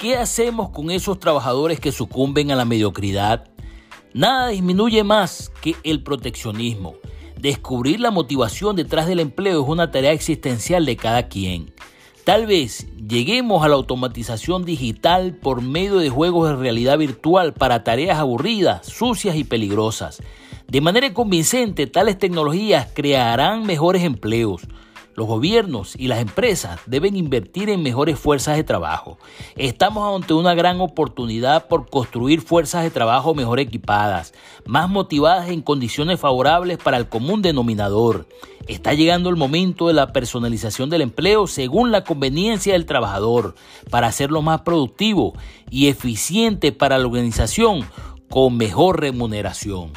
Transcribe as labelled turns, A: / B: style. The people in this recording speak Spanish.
A: qué hacemos con esos trabajadores que sucumben a la mediocridad? Nada disminuye más que el proteccionismo. Descubrir la motivación detrás del empleo es una tarea existencial de cada quien. Tal vez lleguemos a la automatización digital por medio de juegos de realidad virtual para tareas aburridas, sucias y peligrosas. De manera convincente, tales tecnologías crearán mejores empleos, los gobiernos y las empresas deben invertir en mejores fuerzas de trabajo. Estamos ante una gran oportunidad por construir fuerzas de trabajo mejor equipadas, más motivadas en condiciones favorables para el común denominador. Está llegando el momento de la personalización del empleo según la conveniencia del trabajador, para hacerlo más productivo y eficiente para la organización con mejor remuneración.